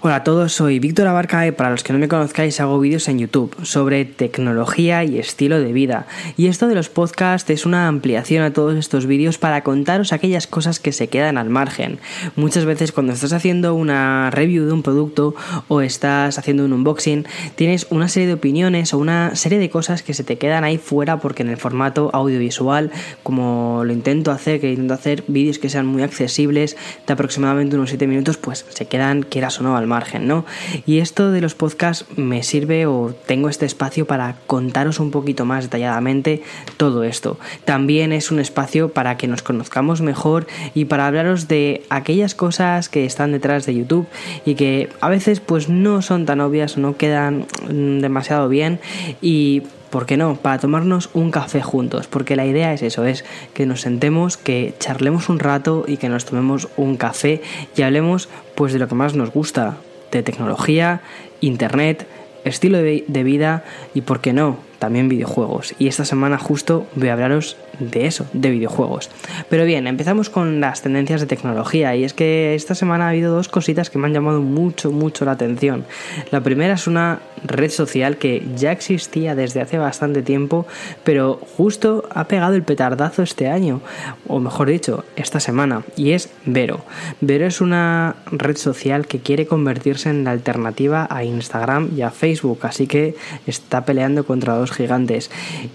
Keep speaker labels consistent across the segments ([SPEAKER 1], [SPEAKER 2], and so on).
[SPEAKER 1] Hola a todos, soy Víctor Abarca y para los que no me conozcáis hago vídeos en YouTube sobre tecnología y estilo de vida. Y esto de los podcasts es una ampliación a todos estos vídeos para contaros aquellas cosas que se quedan al margen. Muchas veces cuando estás haciendo una review de un producto o estás haciendo un unboxing, tienes una serie de opiniones o una serie de cosas que se te quedan ahí fuera porque en el formato audiovisual, como lo intento hacer, que intento hacer vídeos que sean muy accesibles, de aproximadamente unos 7 minutos, pues se quedan, quieras o no, al margen, ¿no? Y esto de los podcasts me sirve o tengo este espacio para contaros un poquito más detalladamente todo esto. También es un espacio para que nos conozcamos mejor y para hablaros de aquellas cosas que están detrás de YouTube y que a veces pues no son tan obvias no quedan mm, demasiado bien y ¿por qué no? Para tomarnos un café juntos, porque la idea es eso, es que nos sentemos, que charlemos un rato y que nos tomemos un café y hablemos pues de lo que más nos gusta, de tecnología, internet, estilo de, vida y, ¿por qué no?, también videojuegos. Y esta semana justo voy a hablaros de eso, de videojuegos. Pero bien, empezamos con las tendencias de tecnología. Y es que esta semana ha habido dos cositas que me han llamado mucho, mucho la atención. La primera es una red social que ya existía desde hace bastante tiempo, pero justo ha pegado el petardazo este año, o mejor dicho, esta semana, y es Vero. Vero es una red social que quiere convertirse en la alternativa a Instagram y a Facebook, así que está peleando contra dos gigantes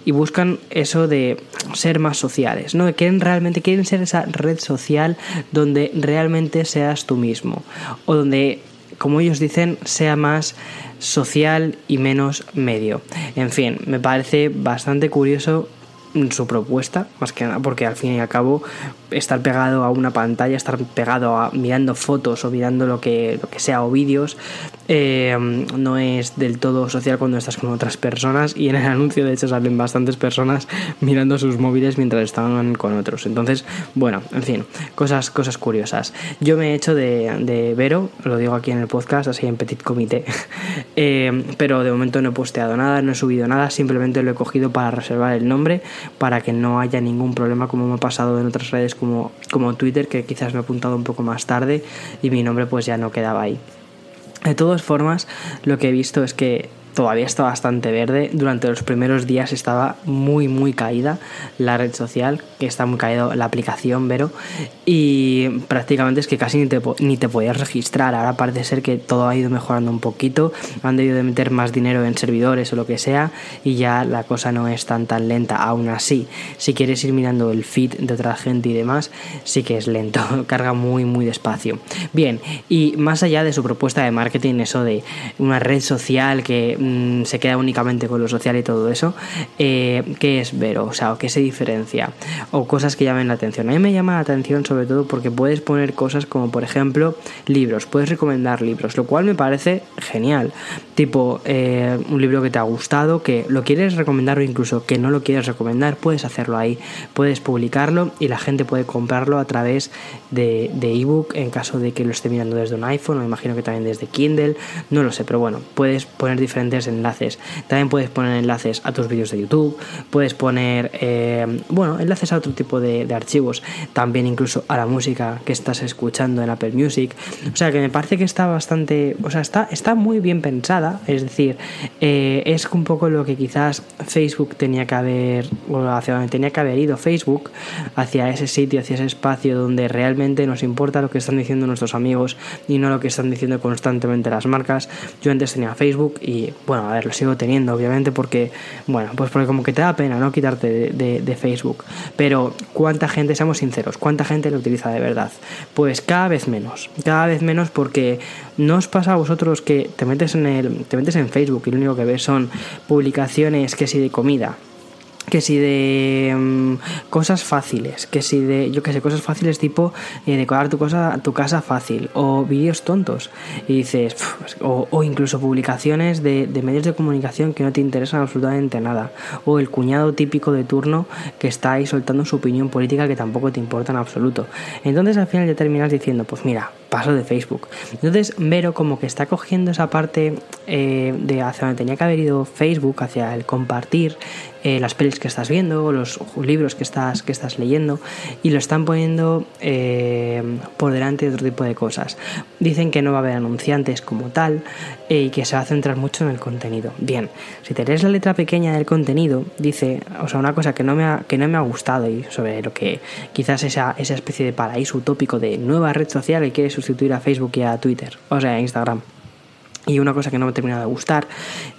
[SPEAKER 1] y buscan eso de ser más sociales, ¿no? Quieren realmente, quieren ser esa red social donde realmente seas tú mismo o donde, como ellos dicen, sea más social y menos medio. En fin, me parece bastante curioso su propuesta, más que nada, porque al fin y al cabo estar pegado a una pantalla, estar pegado a mirando fotos o mirando lo que, lo que sea o vídeos, eh, no es del todo social cuando estás con otras personas y en el anuncio de hecho salen bastantes personas mirando sus móviles mientras estaban con otros. Entonces, bueno, en fin, cosas, cosas curiosas. Yo me he hecho de, de Vero, lo digo aquí en el podcast, así en petit comité, eh, pero de momento no he posteado nada, no he subido nada, simplemente lo he cogido para reservar el nombre, para que no haya ningún problema como me ha pasado en otras redes como, como Twitter, que quizás me he apuntado un poco más tarde y mi nombre pues ya no quedaba ahí. De todas formas, lo que he visto es que todavía está bastante verde. Durante los primeros días estaba muy, muy caída la red social, que está muy caída la aplicación, Vero, y prácticamente es que casi ni te, ni te podías registrar. Ahora parece ser que todo ha ido mejorando un poquito, han debido de meter más dinero en servidores o lo que sea, y ya la cosa no es tan tan lenta. Aún así, si quieres ir mirando el feed de otra gente y demás, sí que es lento, carga muy, muy despacio. Bien, y más allá de su propuesta de marketing, eso de una red social que Mm, se queda únicamente con lo social y todo eso, eh, ¿qué es Vero? O sea, ¿qué se diferencia? O cosas que llamen la atención. A mí me llama la atención sobre todo porque puedes poner cosas como, por ejemplo, libros. Puedes recomendar libros, lo cual me parece genial. Tipo, eh, un libro que te ha gustado, que lo quieres recomendar o incluso que no lo quieres recomendar, puedes hacerlo ahí. Puedes publicarlo y la gente puede comprarlo a través de ebook en caso de que lo esté mirando desde un iPhone o imagino que también desde Kindle. No lo sé, pero bueno, puedes poner diferentes enlaces. También puedes poner enlaces a tus vídeos de YouTube, puedes poner, eh, bueno, enlaces a otro tipo de, archivos, también incluso a la música que estás escuchando en Apple Music. O sea que me parece que está bastante, o sea, está, está muy bien pensada, es decir, eh, es un poco lo que quizás Facebook tenía que haber, o hacia donde tenía que haber ido Facebook, hacia ese sitio, hacia ese espacio donde realmente nos importa lo que están diciendo nuestros amigos y no lo que están diciendo constantemente las marcas. Yo antes tenía Facebook y bueno, a ver, lo sigo teniendo, obviamente, porque, bueno, pues porque como que te da pena, ¿no? Quitarte de, Facebook. Pero, ¿cuánta gente, seamos sinceros, cuánta gente lo utiliza de verdad? Pues cada vez menos, cada vez menos porque no os pasa a vosotros que te metes en el, te metes en Facebook y lo único que ves son publicaciones que si de comida, que si de mm, cosas fáciles, que si de, yo que sé, cosas fáciles tipo eh, decorar tu, cosa, tu casa fácil, o vídeos tontos, y dices, o, incluso publicaciones de, de, medios de comunicación que no te interesan absolutamente nada, o el cuñado típico de turno que está ahí soltando su opinión política que tampoco te importa en absoluto. Entonces al final ya terminas diciendo, pues mira, paso de Facebook. Entonces, Vero como que está cogiendo esa parte eh, de hacia donde tenía que haber ido Facebook, hacia el compartir eh, las pelis que estás viendo, los libros que estás, que estás leyendo, y lo están poniendo eh, por delante de otro tipo de cosas. Dicen que no va a haber anunciantes como tal y que se va a centrar mucho en el contenido. Bien, si te lees la letra pequeña del contenido, dice, o sea, una cosa que no me ha, que no me ha gustado y sobre lo que quizás esa, esa especie de paraíso utópico de nueva red social que quiere sustituir a Facebook y a Twitter, o sea, a Instagram. Y una cosa que no me ha terminado de gustar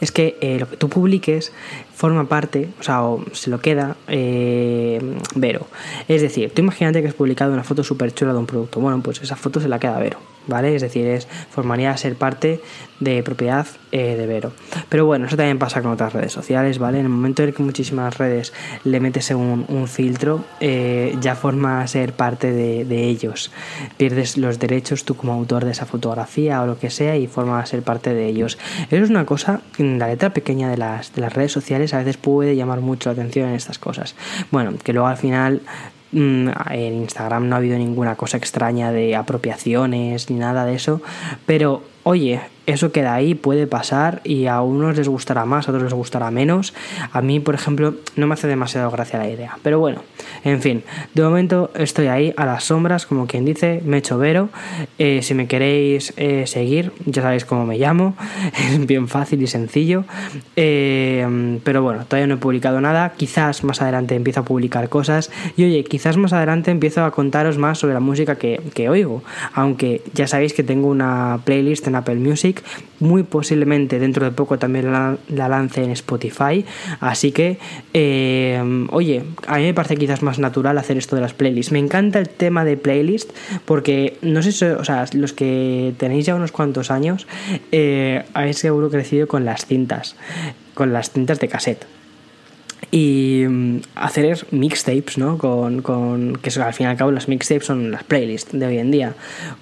[SPEAKER 1] es que eh, lo que tú publiques forma parte, o sea, o se lo queda eh, Vero. Es decir, tú imagínate que has publicado una foto súper chula de un producto. Bueno, pues esa foto se la queda Vero, ¿vale? Es decir, es, formaría ser parte de propiedad eh, de Vero. Pero bueno, eso también pasa con otras redes sociales, ¿vale? En el momento en que muchísimas redes le metes un, filtro, eh, ya forma ser parte de, de, ellos. Pierdes los derechos tú como autor de esa fotografía o lo que sea y forma a ser parte de ellos. Eso es una cosa, en la letra pequeña de las, de las redes sociales, a veces puede llamar mucho la atención en estas cosas. Bueno, que luego al final mm, en Instagram no ha habido ninguna cosa extraña de apropiaciones ni nada de eso, pero oye, eso queda ahí, puede pasar y a unos les gustará más, a otros les gustará menos. A mí, por ejemplo, no me hace demasiado gracia la idea. Pero bueno, en fin, de momento estoy ahí a las sombras, como quien dice, me echo vero. Eh, si me queréis eh, seguir, ya sabéis cómo me llamo, es bien fácil y sencillo. Eh, pero bueno, todavía no he publicado nada, quizás más adelante empiezo a publicar cosas y oye, quizás más adelante empiezo a contaros más sobre la música que, que oigo. Aunque ya sabéis que tengo una playlist en Apple Music muy posiblemente dentro de poco también la, lance en Spotify. Así que, eh, oye, a mí me parece quizás más natural hacer esto de las playlists. Me encanta el tema de playlist porque no sé, si, o sea, los que tenéis ya unos cuantos años, eh, habéis seguro crecido con las cintas, con las cintas de cassette y mm, hacer mixtapes, ¿no? Con, que al fin y al cabo las mixtapes son las playlists de hoy en día.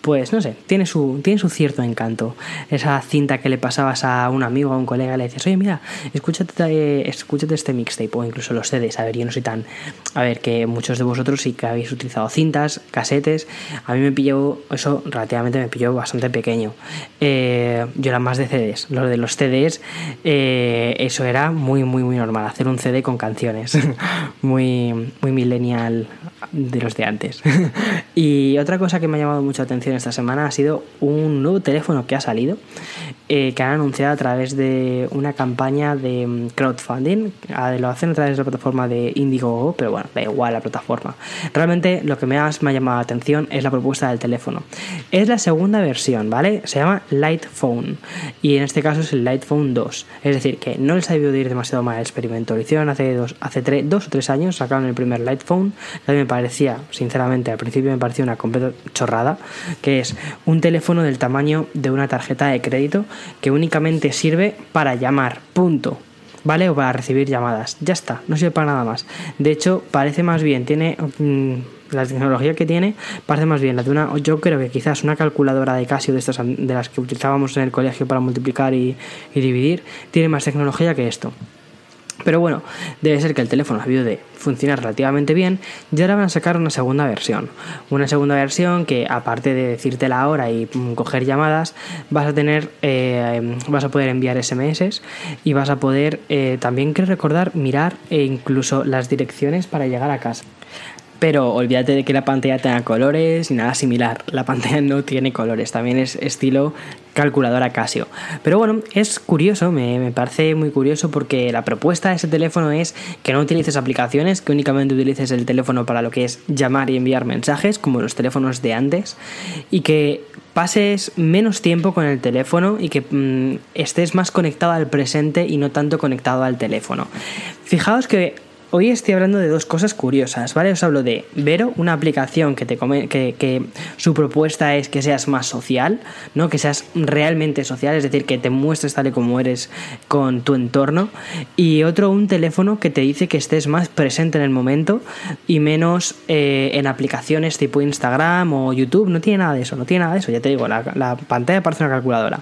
[SPEAKER 1] Pues no sé, tiene su, tiene su cierto encanto. Esa cinta que le pasabas a un amigo, a un colega, le dices, oye, mira, escúchate, escúchate este mixtape o incluso los CDs. A ver, yo no soy tan... A ver, que muchos de vosotros sí que habéis utilizado cintas, casetes. A mí me pilló, eso relativamente me pilló bastante pequeño. Eh, yo era más de CDs. Lo de los CDs, eh, eso era muy, muy, muy normal. Hacer un CD con canciones. muy, muy millennial de los de antes. y otra cosa que me ha llamado mucha atención esta semana ha sido un nuevo teléfono que ha salido, eh, que han anunciado a través de una campaña de mm, crowdfunding. Ah, lo hacen a través de la plataforma de Indiegogo, pero bueno, da igual la plataforma. Realmente lo que más me ha llamado la atención es la propuesta del teléfono. Es la segunda versión, ¿vale? Se llama Light Phone y en este caso es el Light Phone 2. Es decir, que no les ha debido de ir demasiado mal el experimento. Lo hicieron hace dos, hace tres, dos o tres años sacaron el primer Light Phone, me parecía, sinceramente, al principio me parecía una completa chorrada, que es un teléfono del tamaño de una tarjeta de crédito que únicamente sirve para llamar, punto. ¿Vale? O para recibir llamadas. Ya está, no sirve para nada más. De hecho, parece más bien, tiene... Mm, la tecnología que tiene parece más bien la de una, yo creo que quizás una calculadora de Casio de estas de las que utilizábamos en el colegio para multiplicar y, y dividir, tiene más tecnología que esto. Pero bueno, debe ser que el teléfono ha habido de funcionar relativamente bien y ahora van a sacar una segunda versión. Una segunda versión que aparte de decirte la hora y mm, coger llamadas, vas a tener, eh, vas a poder enviar SMS y vas a poder eh, también, que recordar, mirar e incluso las direcciones para llegar a casa. Pero olvídate de que la pantalla tenga colores y nada similar. La pantalla no tiene colores, también es estilo calculadora Casio. Pero bueno, es curioso, me, parece muy curioso porque la propuesta de ese teléfono es que no utilices aplicaciones, que únicamente utilices el teléfono para lo que es llamar y enviar mensajes, como los teléfonos de antes, y que pases menos tiempo con el teléfono y que mm, estés más conectado al presente y no tanto conectado al teléfono. Fijaos que Hoy estoy hablando de dos cosas curiosas, ¿vale? Os hablo de Vero, una aplicación que, te que, que, su propuesta es que seas más social, ¿no? Que seas realmente social, es decir, que te muestres tal y como eres con tu entorno. Y otro, un teléfono que te dice que estés más presente en el momento y menos eh, en aplicaciones tipo Instagram o YouTube. No tiene nada de eso, no tiene nada de eso, ya te digo, la, la pantalla parece una calculadora.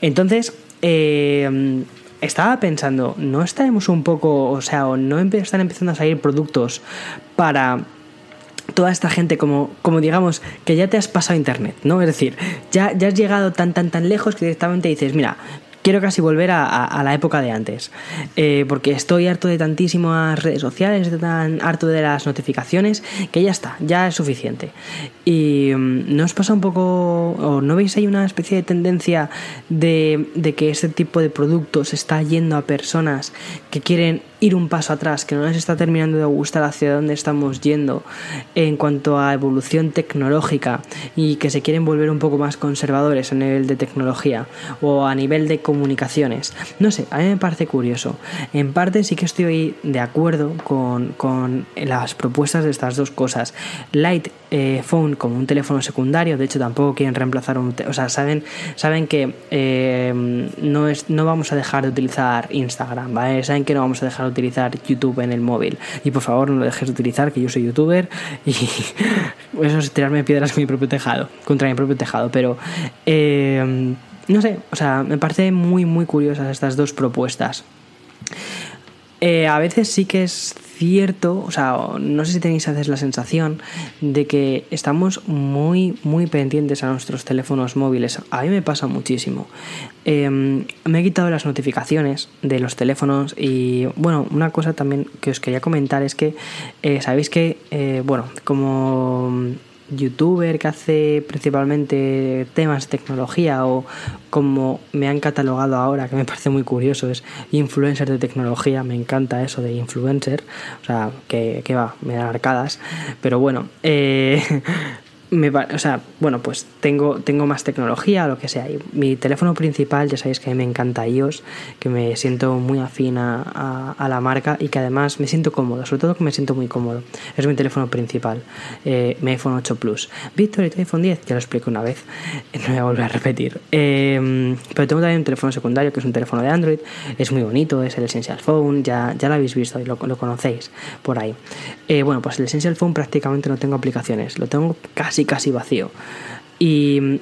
[SPEAKER 1] Entonces, eh, estaba pensando, ¿no estaremos un poco, o sea, o no están empezando a salir productos para toda esta gente como, como digamos que ya te has pasado internet, ¿no? Es decir, ya, ya has llegado tan tan tan lejos que directamente dices, mira, quiero casi volver a, la época de antes. Eh, porque estoy harto de tantísimas redes sociales, tan harto de las notificaciones, que ya está, ya es suficiente. Y mm, ¿no os pasa un poco, o no veis ahí una especie de tendencia de, de que este tipo de productos está yendo a personas que quieren ir un paso atrás, que no les está terminando de gustar hacia dónde estamos yendo en cuanto a evolución tecnológica y que se quieren volver un poco más conservadores a nivel de tecnología o a nivel de comunicaciones. No sé, a mí me parece curioso. En parte sí que estoy de acuerdo con, las propuestas de estas dos cosas. Light eh, Phone como un teléfono secundario, de hecho tampoco quieren reemplazar un... O sea, saben, saben que eh, no, es, no vamos a dejar de utilizar Instagram, ¿vale? Saben que no vamos a dejar de utilizar YouTube en el móvil. Y por favor no lo dejes de utilizar, que yo soy youtuber y eso es tirarme piedras con mi propio tejado, contra mi propio tejado. Pero eh, no sé, o sea, me parece muy, muy curiosas estas dos propuestas. A veces sí que es cierto, o sea, no sé si tenéis a veces la sensación de que estamos muy, muy pendientes a nuestros teléfonos móviles. A mí me pasa muchísimo. Em, me he quitado las notificaciones de los teléfonos y, bueno, una cosa también que os quería comentar es que, eh, sabéis que, eh, bueno, como youtuber que hace principalmente temas tecnología o como me han catalogado ahora, que me parece muy curioso, es influencer de tecnología, me encanta eso de influencer, o sea, que, que va, me dan arcadas, pero bueno, eh, me, o sea, bueno, pues tengo, tengo más tecnología, lo que sea. Y mi teléfono principal, ya sabéis que a mí me encanta iOS, que me siento muy afín a, la marca y que además me siento cómodo, sobre todo que me siento muy cómodo. Es mi teléfono principal, eh, mi iPhone 8 Plus. Víctor, ¿y tu iPhone 10? Ya lo explico una vez, no voy a volver a repetir. Em, pero tengo también un teléfono secundario que es un teléfono de Android, es muy bonito, es el Essential Phone, ya, ya lo habéis visto y lo, lo conocéis por ahí. Eh, bueno, pues el Essential Phone prácticamente no tengo aplicaciones, lo tengo casi casi vacío. Y mm,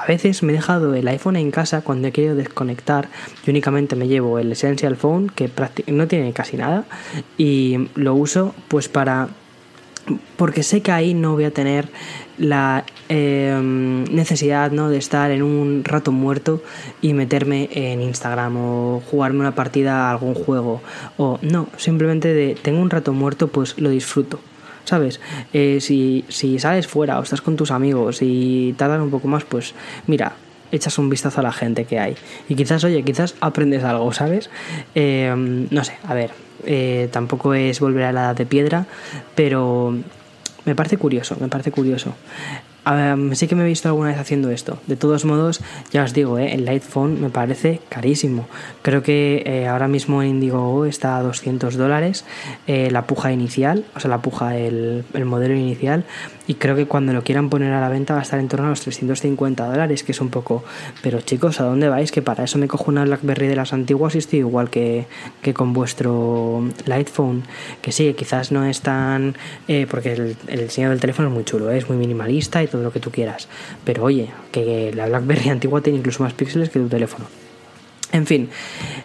[SPEAKER 1] a veces me he dejado el iPhone en casa cuando he querido desconectar y únicamente me llevo el Essential Phone que no tiene casi nada y lo uso pues para porque sé que ahí no voy a tener la em, necesidad ¿no? de estar en un rato muerto y meterme en Instagram o jugarme una partida a algún juego o no, simplemente de tengo un rato muerto pues lo disfruto ¿sabes? Eh, si, si sales fuera o estás con tus amigos y tardan un poco más, pues mira, echas un vistazo a la gente que hay. Y quizás, oye, quizás aprendes algo, ¿sabes? Eh, no sé, a ver, eh, tampoco es volver a la edad de piedra, pero me parece curioso, me parece curioso sí que me he visto alguna vez haciendo esto. De todos modos, ya os digo, eh, el Light Phone me parece carísimo. Creo que eh, ahora mismo en Indiegogo está a 200 dólares eh, la puja inicial, o sea, la puja, el, el, modelo inicial. Y creo que cuando lo quieran poner a la venta va a estar en torno a los 350 dólares, que es un poco... Pero chicos, ¿a dónde vais? Que para eso me cojo una BlackBerry de las antiguas y estoy igual que, que con vuestro Light Phone. Que sí, quizás no es tan... porque el, diseño del teléfono es muy chulo, es muy minimalista y todo lo que tú quieras. Pero oye, que la BlackBerry antigua tiene incluso más píxeles que tu teléfono. En fin,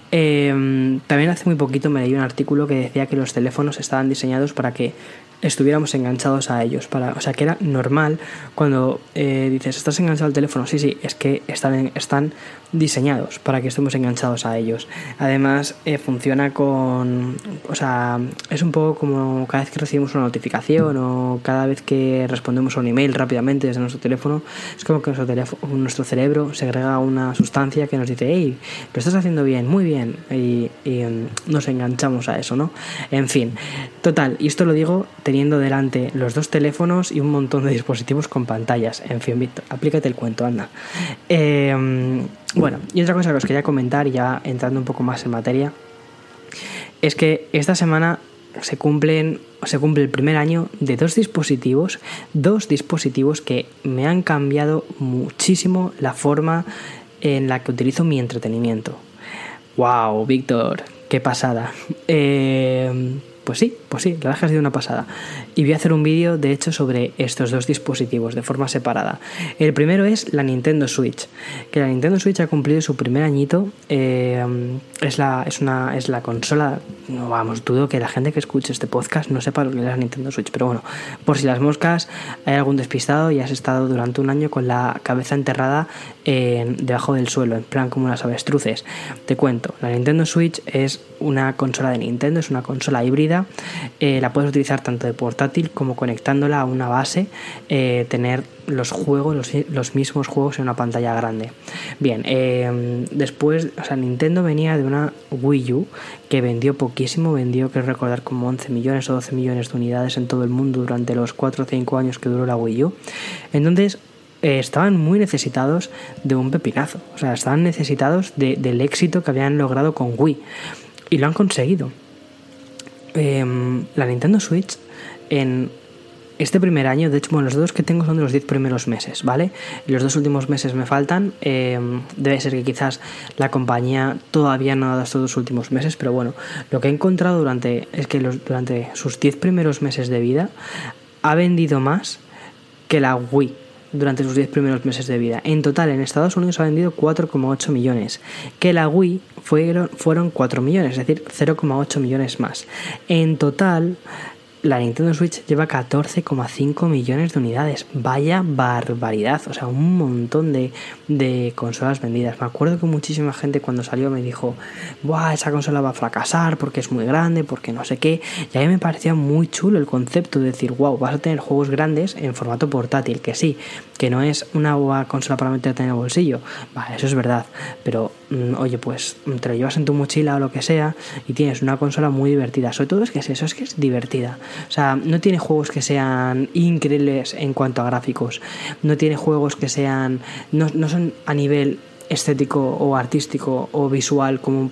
[SPEAKER 1] em, también hace muy poquito me leí un artículo que decía que los teléfonos estaban diseñados para que estuviéramos enganchados a ellos. Para, o sea, que era normal cuando eh, dices, estás enganchado al teléfono. Sí, sí, es que están, están diseñados para que estemos enganchados a ellos. Además, eh, funciona con. O sea, es un poco como cada vez que recibimos una notificación o cada vez que respondemos a un email rápidamente desde nuestro teléfono, es como que nuestro, teléfono, nuestro cerebro segrega una sustancia que nos dice, hey, lo estás haciendo bien, muy bien. Y, mm, nos enganchamos a eso, ¿no? En fin, total, y esto lo digo teniendo delante los dos teléfonos y un montón de dispositivos con pantallas. En fin, Víctor, aplícate el cuento, anda. Eh, bueno, y otra cosa que os quería comentar, ya entrando un poco más en materia, es que esta semana se cumplen se cumple el primer año de dos dispositivos, dos dispositivos que me han cambiado muchísimo la forma en la que utilizo mi entretenimiento. ¡Wow, Víctor! ¡Qué pasada! Eh, pues sí, Pues sí, la verdad que sido una pasada. Y voy a hacer un vídeo, de hecho, sobre estos dos dispositivos de forma separada. El primero es la Nintendo Switch, que la Nintendo Switch ha cumplido su primer añito. Eh, es, la, es, una, es la consola, no vamos, dudo que la gente que escuche este podcast no sepa lo que es la Nintendo Switch, pero bueno, por si las moscas hay algún despistado y has estado durante un año con la cabeza enterrada debajo del suelo, en plan como las avestruces. Te cuento, la Nintendo Switch es una consola de Nintendo, es una consola híbrida, eh, la puedes utilizar tanto de portátil como conectándola a una base, eh, tener los juegos, los, mismos juegos en una pantalla grande. Bien, eh, después, o sea, Nintendo venía de una Wii U que vendió poquísimo, vendió, creo recordar, como 11 millones o 12 millones de unidades en todo el mundo durante los 4 o 5 años que duró la Wii U. Entonces, estaban muy necesitados de un pepinazo. O sea, estaban necesitados del éxito que habían logrado con Wii. Y lo han conseguido. Em, la Nintendo Switch en este primer año, de hecho, bueno, los dos que tengo son de los 10 primeros meses, ¿vale? Los dos últimos meses me faltan. Em, debe ser que quizás la compañía todavía no ha dado estos dos últimos meses, pero bueno, lo que he encontrado durante es que durante sus 10 primeros meses de vida ha vendido más que la Wii durante sus 10 primeros meses de vida. En total, en Estados Unidos ha vendido 4,8 millones, que la Wii fueron, fueron 4 millones, es decir, 0,8 millones más. En total, la Nintendo Switch lleva 14,5 millones de unidades. Vaya barbaridad. O sea, un montón de, consolas vendidas. Me acuerdo que muchísima gente cuando salió me dijo, Buah, esa consola va a fracasar porque es muy grande, porque no sé qué. Y a mí me parecía muy chulo el concepto de decir, wow, vas a tener juegos grandes en formato portátil. Que sí, que no es una consola para meterte en el bolsillo. Vale, eso es verdad. Pero, oye, pues te lo llevas en tu mochila o lo que sea y tienes una consola muy divertida. Sobre todo es que es eso, es que es divertida. O sea, no tiene juegos que sean increíbles en cuanto a gráficos. No tiene juegos que sean. No, no son a nivel estético o artístico o visual como,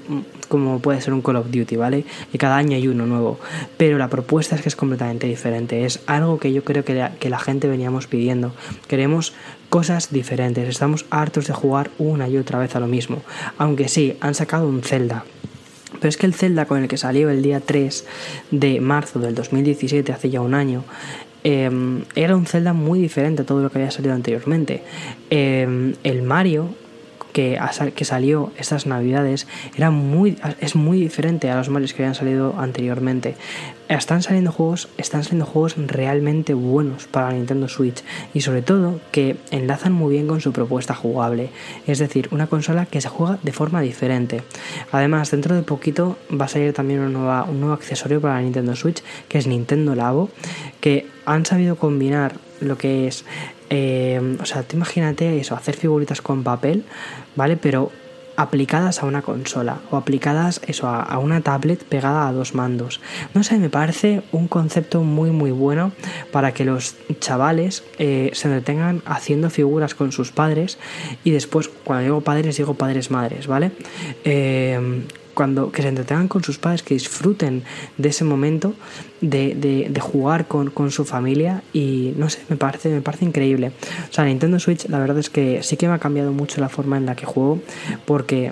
[SPEAKER 1] como puede ser un Call of Duty, ¿vale? Y cada año hay uno nuevo. Pero la propuesta es que es completamente diferente. Es algo que yo creo que que la gente veníamos pidiendo. Queremos cosas diferentes. Estamos hartos de jugar una y otra vez a lo mismo. Aunque sí, han sacado un Zelda pero es que el Zelda con el que salió el día 3 de marzo del 2017, hace ya un año, em, era un Zelda muy diferente a todo lo que había salido anteriormente. Em, el Mario que, que salió estas navidades era muy, es muy diferente a los Marios que habían salido anteriormente. Están saliendo juegos, están saliendo juegos realmente buenos para la Nintendo Switch y sobre todo que enlazan muy bien con su propuesta jugable, es decir, una consola que se juega de forma diferente. Además, dentro de poquito va a salir también un nuevo accesorio para la Nintendo Switch que es Nintendo Labo, que han sabido combinar lo que es eh, o sea, te imagínate eso, hacer figuritas con papel, ¿vale? Pero aplicadas a una consola o aplicadas eso a, una tablet pegada a dos mandos. No sé, me parece un concepto muy muy bueno para que los chavales eh, se detengan haciendo figuras con sus padres y después cuando digo padres digo padres madres, ¿vale? Eh, cuando que se entretengan con sus padres, que disfruten de ese momento de, de, jugar con, con, su familia y no sé, me parece, me parece increíble. O sea, Nintendo Switch la verdad es que sí que me ha cambiado mucho la forma en la que juego porque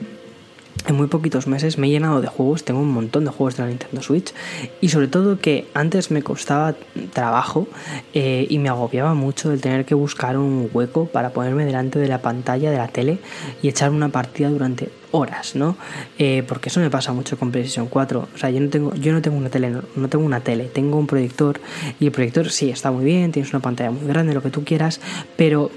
[SPEAKER 1] en muy poquitos meses me he llenado de juegos, tengo un montón de juegos de la Nintendo Switch y sobre todo que antes me costaba trabajo eh, y me agobiaba mucho el tener que buscar un hueco para ponerme delante de la pantalla de la tele y echar una partida durante horas, ¿no? Eh, porque eso me pasa mucho con PlayStation 4. O sea, yo no tengo, yo no tengo una tele, no, tengo una tele, tengo un proyector y el proyector sí está muy bien, tienes una pantalla muy grande, lo que tú quieras, pero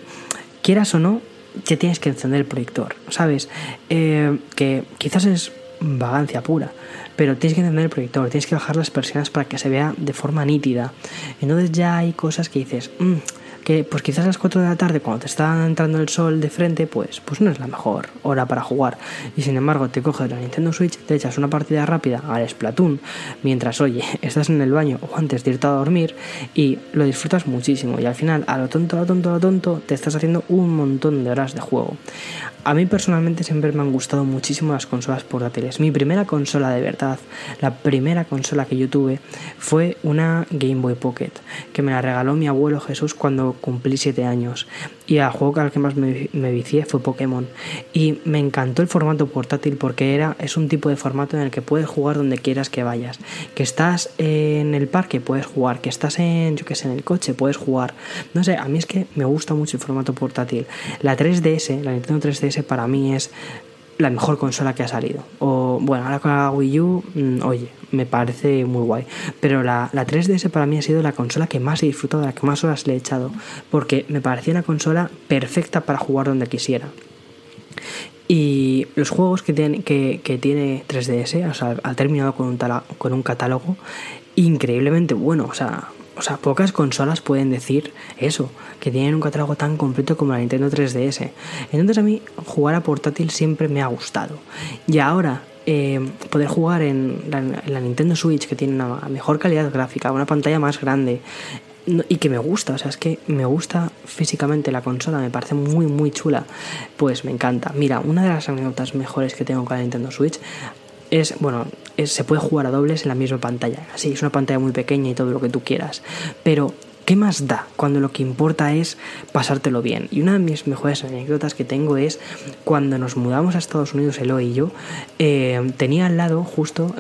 [SPEAKER 1] quieras o no, que tienes que encender el proyector, ¿sabes? Eh, que quizás es vagancia pura, pero tienes que encender el proyector, tienes que bajar las persianas para que se vea de forma nítida. Entonces ya hay cosas que dices, mm, que pues quizás a las 4 de la tarde cuando te está entrando el sol de frente pues, pues no es la mejor hora para jugar. Y sin embargo te coges la Nintendo Switch te echas una partida rápida al Splatoon mientras oye estás en el baño o antes de irte a dormir y lo disfrutas muchísimo. Y al final a lo tonto a lo tonto a lo tonto te estás haciendo un montón de horas de juego. A mí personalmente siempre me han gustado muchísimo las consolas portátiles. Mi primera consola de verdad, la primera consola que yo tuve fue una Game Boy Pocket, que me la regaló mi abuelo Jesús cuando cumplí 7 años. Y el juego al que más me, me, vicié fue Pokémon. Y me encantó el formato portátil porque era es un tipo de formato en el que puedes jugar donde quieras que vayas. Que estás en el parque puedes jugar. Que estás en yo que sé en el coche puedes jugar. No sé a mí es que me gusta mucho el formato portátil. La 3DS la Nintendo 3DS para mí es la mejor consola que ha salido. O bueno, ahora con la Wii U, mm, oye, me parece muy guay. Pero la, la, 3DS para mí ha sido la consola que más he disfrutado, la que más horas le he echado. Porque me parecía una consola perfecta para jugar donde quisiera. Y los juegos que tiene, que, que tiene 3DS, o sea, ha terminado con un, con un catálogo increíblemente bueno. O sea, o sea, pocas consolas pueden decir eso, que tienen un catálogo tan completo como la Nintendo 3DS. Entonces a mí jugar a portátil siempre me ha gustado. Y ahora eh, poder jugar en la, en la, Nintendo Switch, que tiene una mejor calidad gráfica, una pantalla más grande, y que me gusta, o sea, es que me gusta físicamente la consola, me parece muy, muy chula, pues me encanta. Mira, una de las anécdotas mejores que tengo con la Nintendo Switch es, bueno, es, se puede jugar a dobles en la misma pantalla. Así, es una pantalla muy pequeña y todo lo que tú quieras. Pero, ¿qué más da cuando lo que importa es pasártelo bien? Y una de mis mejores anécdotas que tengo es cuando nos mudamos a Estados Unidos, Eloy y yo, eh, tenía al lado justo,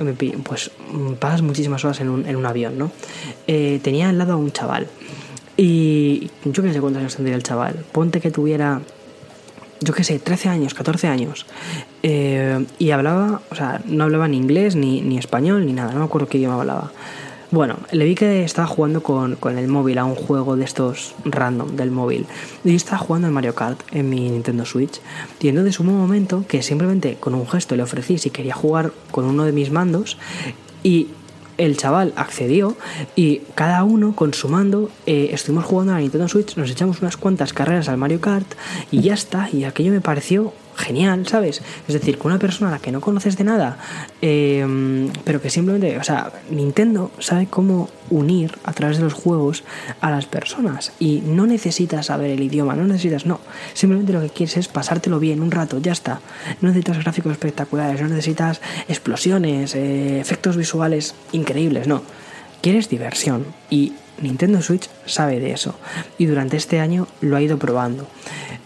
[SPEAKER 1] pues pasas muchísimas horas en un, en un avión, ¿no? Eh, tenía al lado a un chaval. Y yo qué sé cuántos años tendría el chaval. Ponte que tuviera yo qué sé, 13 años, 14 años. Eh, y hablaba, o sea, no hablaba ni inglés, ni, ni, español, ni nada, no me acuerdo qué idioma hablaba. Bueno, le vi que estaba jugando con, con, el móvil a un juego de estos random del móvil. Y estaba jugando al Mario Kart en mi Nintendo Switch. Y entonces hubo un momento que simplemente con un gesto le ofrecí si quería jugar con uno de mis mandos. Y el chaval accedió y cada uno con su mando eh, estuvimos jugando a la Nintendo Switch, nos echamos unas cuantas carreras al Mario Kart y ya está. Y aquello me pareció genial, ¿sabes? Es decir, con una persona a la que no conoces de nada, eh, pero que simplemente, o sea, Nintendo sabe cómo unir a través de los juegos a las personas y no necesitas saber el idioma, no necesitas, no, simplemente lo que quieres es pasártelo bien un rato, ya está. No necesitas gráficos espectaculares, no necesitas explosiones, eh, efectos visuales increíbles, no. Quieres diversión y Nintendo Switch sabe de eso y durante este año lo ha ido probando.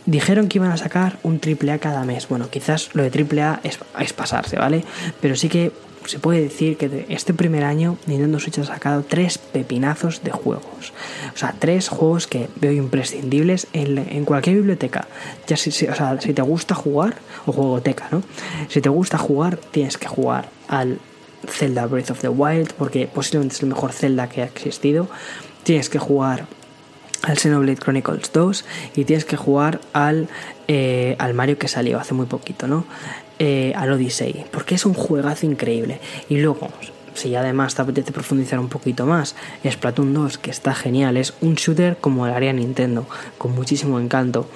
[SPEAKER 1] Dijeron que iban a sacar un AAA cada mes. Bueno, quizás lo de AAA es, es pasarse, ¿vale? Pero sí que se puede decir que este primer año Nintendo Switch ha sacado tres pepinazos de juegos. O sea, tres juegos que veo imprescindibles en, cualquier biblioteca. Ya si, si, o sea, si te gusta jugar, o juegoteca, ¿no? Si te gusta jugar, tienes que jugar al Zelda Breath of the Wild, porque posiblemente es el mejor Zelda que ha existido. Tienes que jugar al Xenoblade Chronicles 2 y tienes que jugar al, eh, al Mario que salió hace muy poquito, ¿no? Eh, al Odyssey, porque es un juegazo increíble. Y luego, si además te apetece profundizar un poquito más, Splatoon 2, que está genial, es un shooter como el área Nintendo, con muchísimo encanto.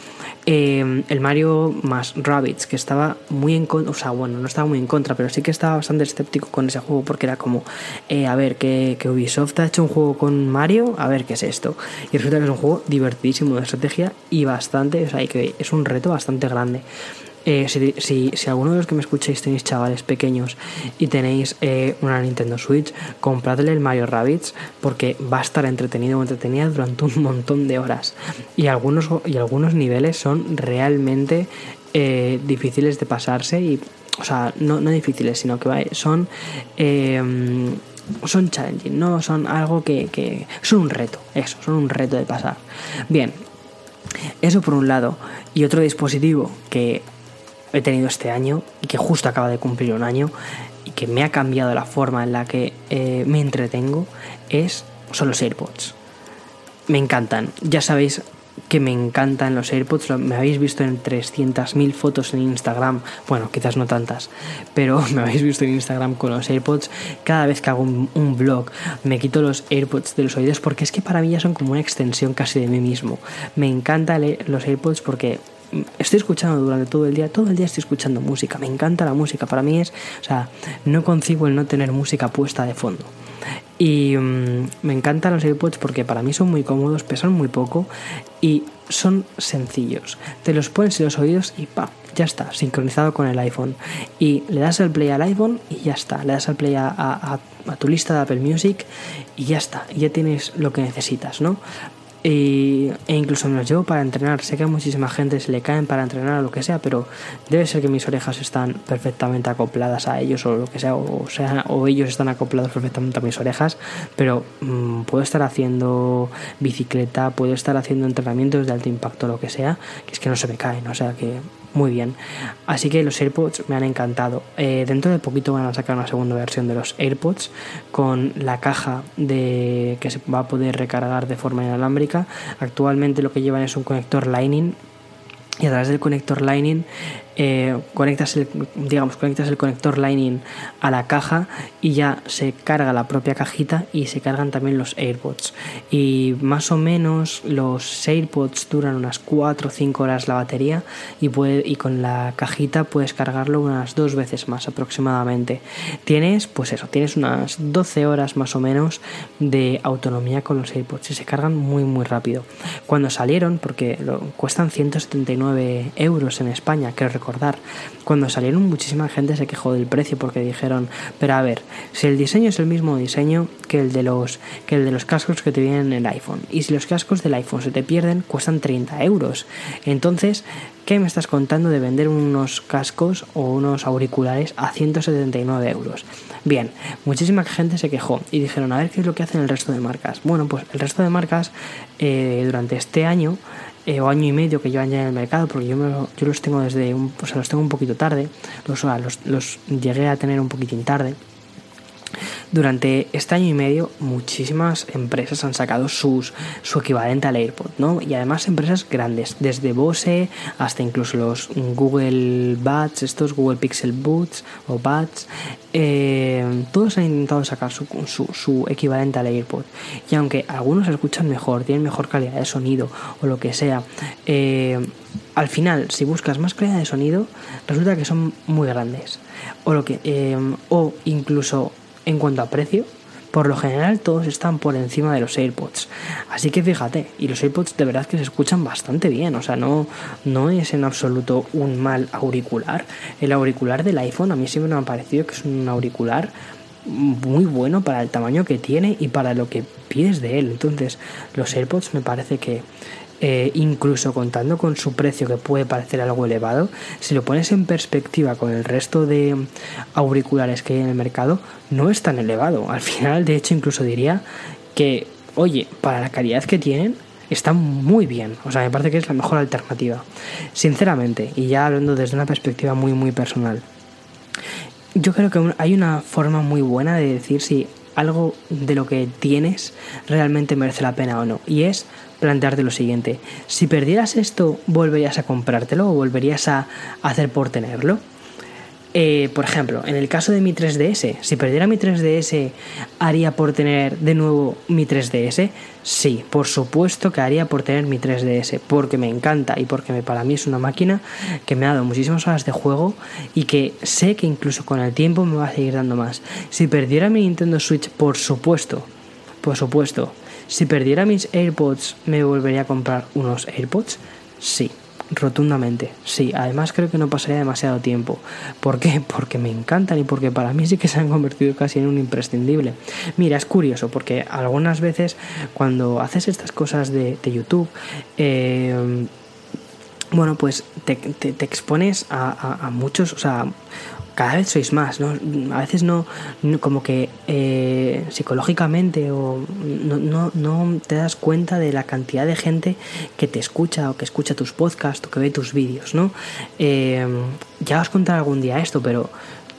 [SPEAKER 1] Eh, el Mario más Rabbits, que estaba muy en contra, o sea, bueno, no estaba muy en contra, pero sí que estaba bastante escéptico con ese juego porque era como, eh, a ver, que, Ubisoft ha hecho un juego con Mario, a ver qué es esto. Y resulta que es un juego divertidísimo de estrategia y bastante, o sea, que es un reto bastante grande. Eh, si, alguno de los que me escucháis tenéis chavales pequeños y tenéis eh, una Nintendo Switch, compradle el Mario Rabbids porque va a estar entretenido o entretenida durante un montón de horas. Y algunos, y algunos niveles son realmente eh, difíciles de pasarse y, o sea, no, no difíciles, sino que son... son challenging, no son algo que, que son un reto, eso, son un reto de pasar. Bien, eso por un lado. Y otro dispositivo que he tenido este año y que justo acaba de cumplir un año y que me ha cambiado la forma en la que eh, me entretengo es son los AirPods. Me encantan. Ya sabéis que me encantan los AirPods. Me habéis visto en 300.000 fotos en Instagram. Bueno, quizás no tantas, pero me habéis visto en Instagram con los AirPods. Cada vez que hago un, un blog me quito los AirPods de los oídos porque es que para mí ya son como una extensión casi de mí mismo. Me encantan los AirPods porque estoy escuchando durante todo el día, todo el día estoy escuchando música, me encanta la música, para mí es, o sea, no concibo el no tener música puesta de fondo. Y um, me encantan los AirPods porque para mí son muy cómodos, pesan muy poco y son sencillos. Te los pones en los oídos y pa, ya está, sincronizado con el iPhone. Y le das al play al iPhone y ya está. Le das al play a, a tu lista de Apple Music y ya está. Ya tienes lo que necesitas, ¿no? Y, e incluso me los llevo para entrenar. Sé que a muchísima gente se le caen para entrenar o lo que sea, pero debe ser que mis orejas están perfectamente acopladas a ellos o lo que sea, o, sea, o ellos están acoplados perfectamente a mis orejas. Pero mm, puedo estar haciendo bicicleta, puedo estar haciendo entrenamientos de alto impacto, lo que sea, que es que no se me caen. O sea que muy bien. Así que los AirPods me han encantado. Eh, dentro de poquito van a sacar una segunda versión de los AirPods con la caja de que se va a poder recargar de forma inalámbrica. Actualmente lo que llevan es un conector Lightning y a través del conector Lightning eh, conectas el, digamos, conectas el conector Lightning a la caja y ya se carga la propia cajita y se cargan también los AirPods. Y más o menos los AirPods duran unas 4 o 5 horas la batería y, puede, y con la cajita puedes cargarlo unas dos veces más aproximadamente. Tienes, pues eso, tienes unas 12 horas más o menos de autonomía con los AirPods y se cargan muy muy rápido. Cuando salieron, porque cuestan 179 euros en España, que recordar. Cuando salieron muchísima gente se quejó del precio porque dijeron, pero a ver, si el diseño es el mismo diseño que el de los, que el de los cascos que te vienen en el iPhone, y si los cascos del iPhone se te pierden, cuestan 30 euros. Entonces, ¿qué me estás contando de vender unos cascos o unos auriculares a 179 euros? Bien, muchísima gente se quejó y dijeron, a ver qué es lo que hacen el resto de marcas. Bueno, pues el resto de marcas eh, durante este año eh, o año y medio que llevan ya en el mercado, porque yo, yo los tengo desde un, o sea, los tengo un poquito tarde, los, los, los llegué a tener un poquitín tarde. Durante este año y medio, muchísimas empresas han sacado sus, su equivalente al AirPod, ¿no? Y además empresas grandes, desde Bose hasta incluso los Google Buds, estos Google Pixel Buds o Buds, eh, todos han intentado sacar su, su, equivalente al AirPod. Y aunque algunos escuchan mejor, tienen mejor calidad de sonido o lo que sea, eh, al final, si buscas más calidad de sonido, resulta que son muy grandes. O, lo que, eh, o incluso en cuanto a precio, por lo general todos están por encima de los AirPods. Así que fíjate, y los AirPods de verdad que se escuchan bastante bien, o sea, no, no es en absoluto un mal auricular. El auricular del iPhone a mí siempre me ha parecido que es un auricular muy bueno para el tamaño que tiene y para lo que pides de él. Entonces, los AirPods me parece que eh, incluso contando con su precio que puede parecer algo elevado, si lo pones en perspectiva con el resto de auriculares que hay en el mercado, no es tan elevado. Al final, de hecho, incluso diría que, oye, para la calidad que tienen, está muy bien. O sea, me parece que es la mejor alternativa. Sinceramente, y ya hablando desde una perspectiva muy, muy personal. Yo creo que hay una forma muy buena de decir si algo de lo que tienes realmente merece la pena o no. Y es plantearte lo siguiente. Si perdieras esto, ¿volverías a comprártelo o volverías a hacer por tenerlo? Eh, por ejemplo, en el caso de mi 3DS, si perdiera mi 3DS, ¿haría por tener de nuevo mi 3DS? Sí, por supuesto que haría por tener mi 3DS, porque me encanta y porque para mí es una máquina que me ha dado muchísimas horas de juego y que sé que incluso con el tiempo me va a seguir dando más. Si perdiera mi Nintendo Switch, por supuesto, por supuesto, si perdiera mis AirPods, ¿me volvería a comprar unos AirPods? Sí, rotundamente. Sí, además creo que no pasaría demasiado tiempo. ¿Por qué? Porque me encantan y porque para mí sí que se han convertido casi en un imprescindible. Mira, es curioso porque algunas veces cuando haces estas cosas de, YouTube, eh, bueno, pues te, expones a, a, muchos, o sea, cada vez sois más, ¿no? A veces no, como que eh, psicológicamente o no, no, te das cuenta de la cantidad de gente que te escucha o que escucha tus podcasts o que ve tus vídeos, ¿no? Eh, ya os contaré algún día esto, pero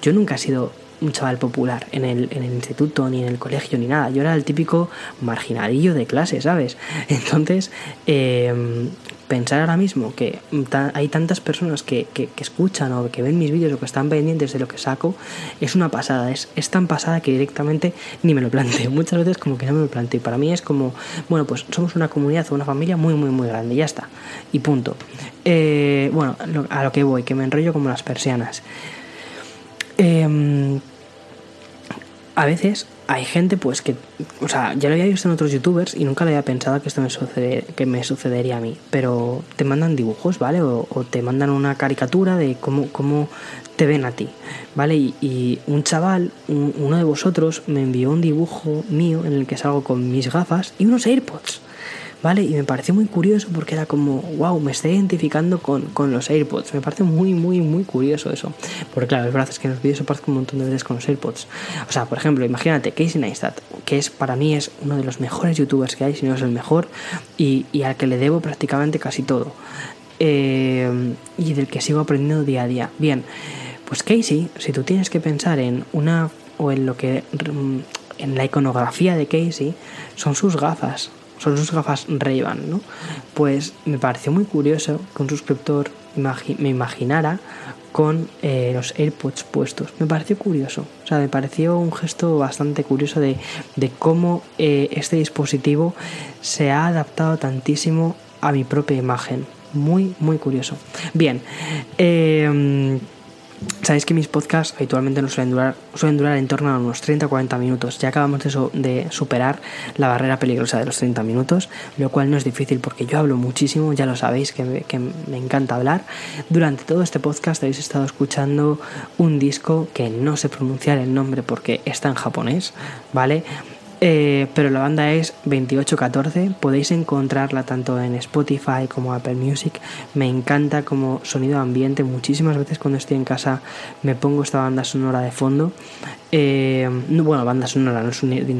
[SPEAKER 1] yo nunca he sido un chaval popular en el, en el instituto, ni en el colegio, ni nada. Yo era el típico marginadillo de clase, ¿sabes? Entonces, eh, pensar ahora mismo que hay tantas personas que, que, escuchan o que ven mis vídeos o que están pendientes de lo que saco, es una pasada. Es, es tan pasada que directamente ni me lo planteo. Muchas veces como que no me lo planteo. Y para mí es como, bueno, pues somos una comunidad o una familia muy, muy, muy grande. Ya está. Y punto. Eh, bueno, a lo que voy, que me enrollo como las persianas. Eh, a veces hay gente pues que, o sea, ya lo había visto en otros youtubers y nunca le había pensado que esto me, sucede, que me sucedería a mí, pero te mandan dibujos, ¿vale? O, te mandan una caricatura de cómo, cómo te ven a ti, ¿vale? Y, un chaval, uno de vosotros, me envió un dibujo mío en el que salgo con mis gafas y unos AirPods. ¿Vale? Y me pareció muy curioso porque era como, wow, me estoy identificando con, con los AirPods. Me parece muy, muy, muy curioso eso. Porque claro, es verdad es que en los vídeos aparezco un montón de veces con los AirPods. O sea, por ejemplo, imagínate Casey Neistat, que es para mí es uno de los mejores youtubers que hay, si no es el mejor, y, y al que le debo prácticamente casi todo. Eh, y del que sigo aprendiendo día a día. Bien, pues Casey, si tú tienes que pensar en una o en lo que en la iconografía de Casey son sus gafas, son sus gafas Ray-Ban, ¿no? Pues me pareció muy curioso que un suscriptor me imaginara con eh, los AirPods puestos. Me pareció curioso, o sea, me pareció un gesto bastante curioso de, de cómo eh, este dispositivo se ha adaptado tantísimo a mi propia imagen. Muy, muy curioso. Bien, eh, Sabéis que mis podcasts habitualmente no suelen durar, suelen durar en torno a unos 30 o 40 minutos. Ya acabamos de, de, superar la barrera peligrosa de los 30 minutos, lo cual no es difícil porque yo hablo muchísimo, ya lo sabéis me, que me encanta hablar. Durante todo este podcast habéis estado escuchando un disco que no sé pronunciar el nombre porque está en japonés, ¿vale? Eh, pero la banda es 2814, podéis encontrarla tanto en Spotify como Apple Music. Me encanta como sonido ambiente, muchísimas veces cuando estoy en casa me pongo esta banda sonora de fondo. Eh, bueno, banda sonora no es ni de,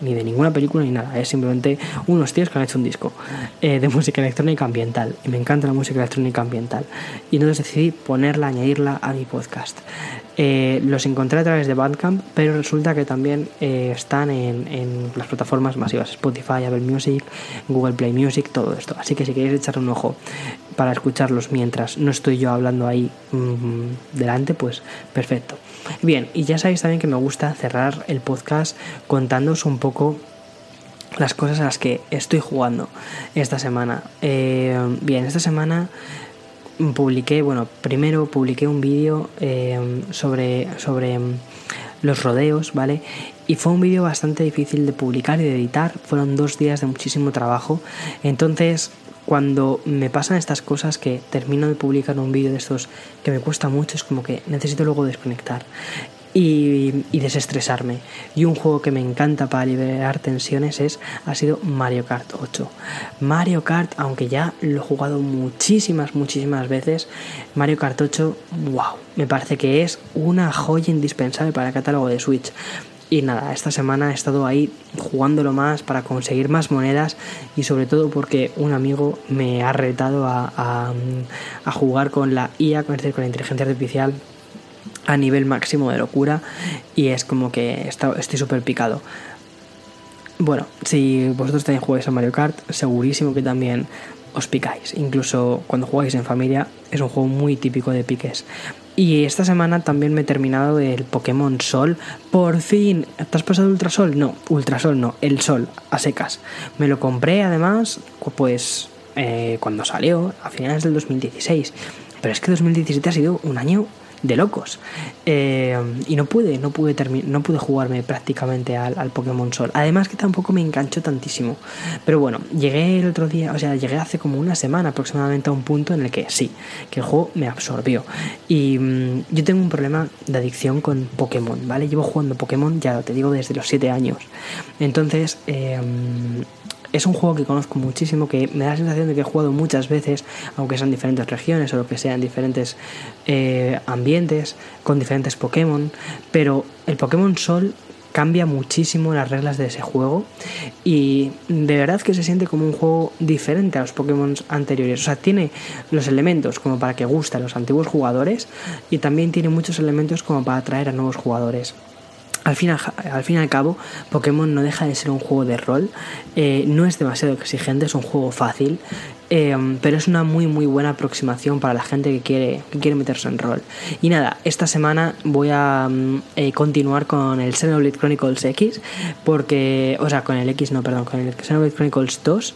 [SPEAKER 1] ni de, ninguna película ni nada, es simplemente unos tíos que han hecho un disco eh, de música electrónica ambiental. Y me encanta la música electrónica ambiental. Y entonces decidí ponerla, añadirla a mi podcast. Eh, los encontré a través de Bandcamp, pero resulta que también eh, están en, las plataformas masivas, Spotify, Apple Music, Google Play Music, todo esto. Así que si queréis echar un ojo para escucharlos mientras no estoy yo hablando ahí mmm, delante, pues perfecto. Bien, y ya sabéis también que me gusta cerrar el podcast contándoos un poco las cosas a las que estoy jugando esta semana. Eh, bien, esta semana publiqué, bueno, primero publiqué un vídeo eh, sobre, sobre los rodeos, ¿vale? Y fue un vídeo bastante difícil de publicar y de editar, fueron dos días de muchísimo trabajo, entonces cuando me pasan estas cosas que termino de publicar un vídeo de estos que me cuesta mucho, es como que necesito luego desconectar y, desestresarme. Y un juego que me encanta para liberar tensiones es, ha sido Mario Kart 8. Mario Kart, aunque ya lo he jugado muchísimas, muchísimas veces, Mario Kart 8, wow, me parece que es una joya indispensable para el catálogo de Switch. Y nada, esta semana he estado ahí jugándolo más para conseguir más monedas y sobre todo porque un amigo me ha retado a, a, jugar con la IA, con la inteligencia artificial a nivel máximo de locura y es como que estoy súper picado. Bueno, si vosotros también jugáis a Mario Kart, segurísimo que también os picáis. Incluso cuando jugáis en familia, es un juego muy típico de piques. Y esta semana también me he terminado el Pokémon Sol. Por fin, ¿te has pasado Ultra Sol? No, Ultra Sol no, el Sol, a secas. Me lo compré además, pues eh, cuando salió, a finales del 2016. Pero es que 2017 ha sido un año de locos. Eh, y no pude, no pude, no pude jugarme prácticamente al, al, Pokémon Sol. Además que tampoco me enganchó tantísimo. Pero bueno, llegué el otro día, o sea, llegué hace como una semana aproximadamente a un punto en el que sí, que el juego me absorbió. Y mmm, yo tengo un problema de adicción con Pokémon, ¿vale? Llevo jugando Pokémon, ya te digo, desde los 7 años. Entonces, eh, es un juego que conozco muchísimo, que me da la sensación de que he jugado muchas veces, aunque sean diferentes regiones o lo que sean diferentes eh, ambientes, con diferentes Pokémon, pero el Pokémon Sol cambia muchísimo las reglas de ese juego y de verdad que se siente como un juego diferente a los Pokémon anteriores. O sea, tiene los elementos como para que guste a los antiguos jugadores y también tiene muchos elementos como para atraer a nuevos jugadores. Al fin, al fin y al cabo, Pokémon no deja de ser un juego de rol, eh, no es demasiado exigente, es un juego fácil, eh, pero es una muy muy buena aproximación para la gente que quiere, que quiere meterse en rol. Y nada, esta semana voy a mm, eh, continuar con el Xenoblade Chronicles X, porque, o sea, con el X, no, perdón, con el Xenoblade Chronicles 2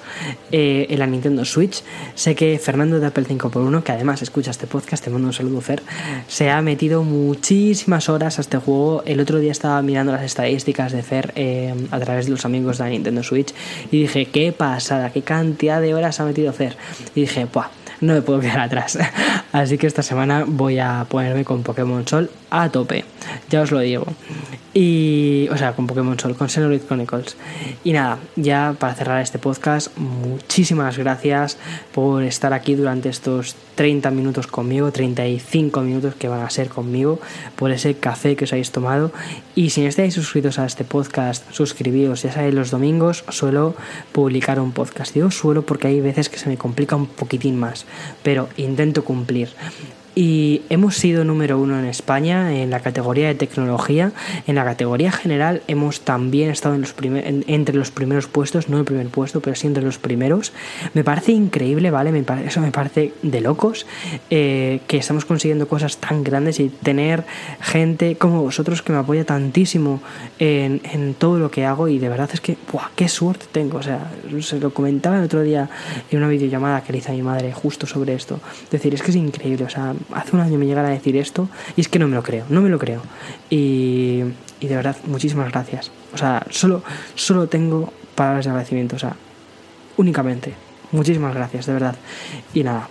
[SPEAKER 1] eh, en la Nintendo Switch. Sé que Fernando de Apple 5x1, que además escucha este podcast, te mando un saludo, Fer, se ha metido muchísimas horas a este juego. El otro día estaba mirando las estadísticas de Fer eh, a través de los amigos de la Nintendo Switch y dije, qué pasada, qué cantidad de horas ha metido Fer y dije, no me puedo quedar atrás. Así que esta semana voy a ponerme con Pokémon Sol a tope, ya os lo digo. Y, o sea, con Pokémon Sol, con Xenoblade Chronicles. Y nada, ya para cerrar este podcast, muchísimas gracias por estar aquí durante estos 30 minutos conmigo, 35 minutos que van a ser conmigo, por ese café que os habéis tomado. Y si no estáis suscritos a este podcast, suscribíos. Ya sabéis, los domingos suelo publicar un podcast. Digo suelo porque hay veces que se me complica un poquitín más, pero intento cumplir y hemos sido número uno en España en la categoría de tecnología. En la categoría general hemos también estado en los entre los primeros puestos, no el primer puesto, pero sí entre los primeros. Me parece increíble, ¿vale? Me eso me parece de locos eh, que estamos consiguiendo cosas tan grandes y tener gente como vosotros que me apoya tantísimo en, en todo lo que hago y de verdad es que, ¡buah! ¡Qué suerte tengo! O sea, se lo comentaba el otro día en una videollamada que le hice a mi madre justo sobre esto. Es decir, es que es increíble, o sea, hace un año me llegara a decir esto y es que no me lo creo, no me lo creo. Y, y de verdad, muchísimas gracias. O sea, solo, solo tengo palabras de agradecimiento, o sea, únicamente. Muchísimas gracias, de verdad. Y nada,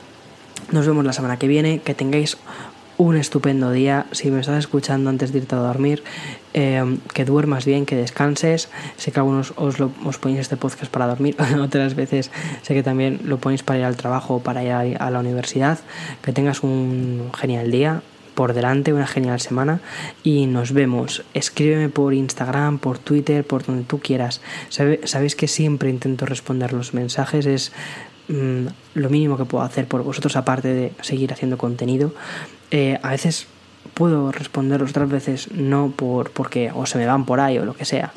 [SPEAKER 1] nos vemos la semana que viene, que tengáis un estupendo día. Si me estás escuchando antes de irte a dormir, eh, que duermas bien, que descanses. Sé que algunos os, lo, os ponéis este podcast para dormir, otras veces sé que también lo ponéis para ir al trabajo o para ir a, la universidad. Que tengas un genial día por delante, una genial semana y nos vemos. Escríbeme por Instagram, por Twitter, por donde tú quieras. Sabéis que siempre intento responder los mensajes, es mm, lo mínimo que puedo hacer por vosotros aparte de seguir haciendo contenido. Eh, a veces puedo responder, otras veces no, por, porque o se me van por ahí o lo que sea.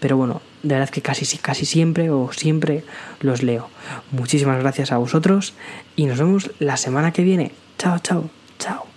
[SPEAKER 1] Pero bueno, de verdad que casi, casi siempre o siempre los leo. Muchísimas gracias a vosotros y nos vemos la semana que viene. Chao, chao, chao.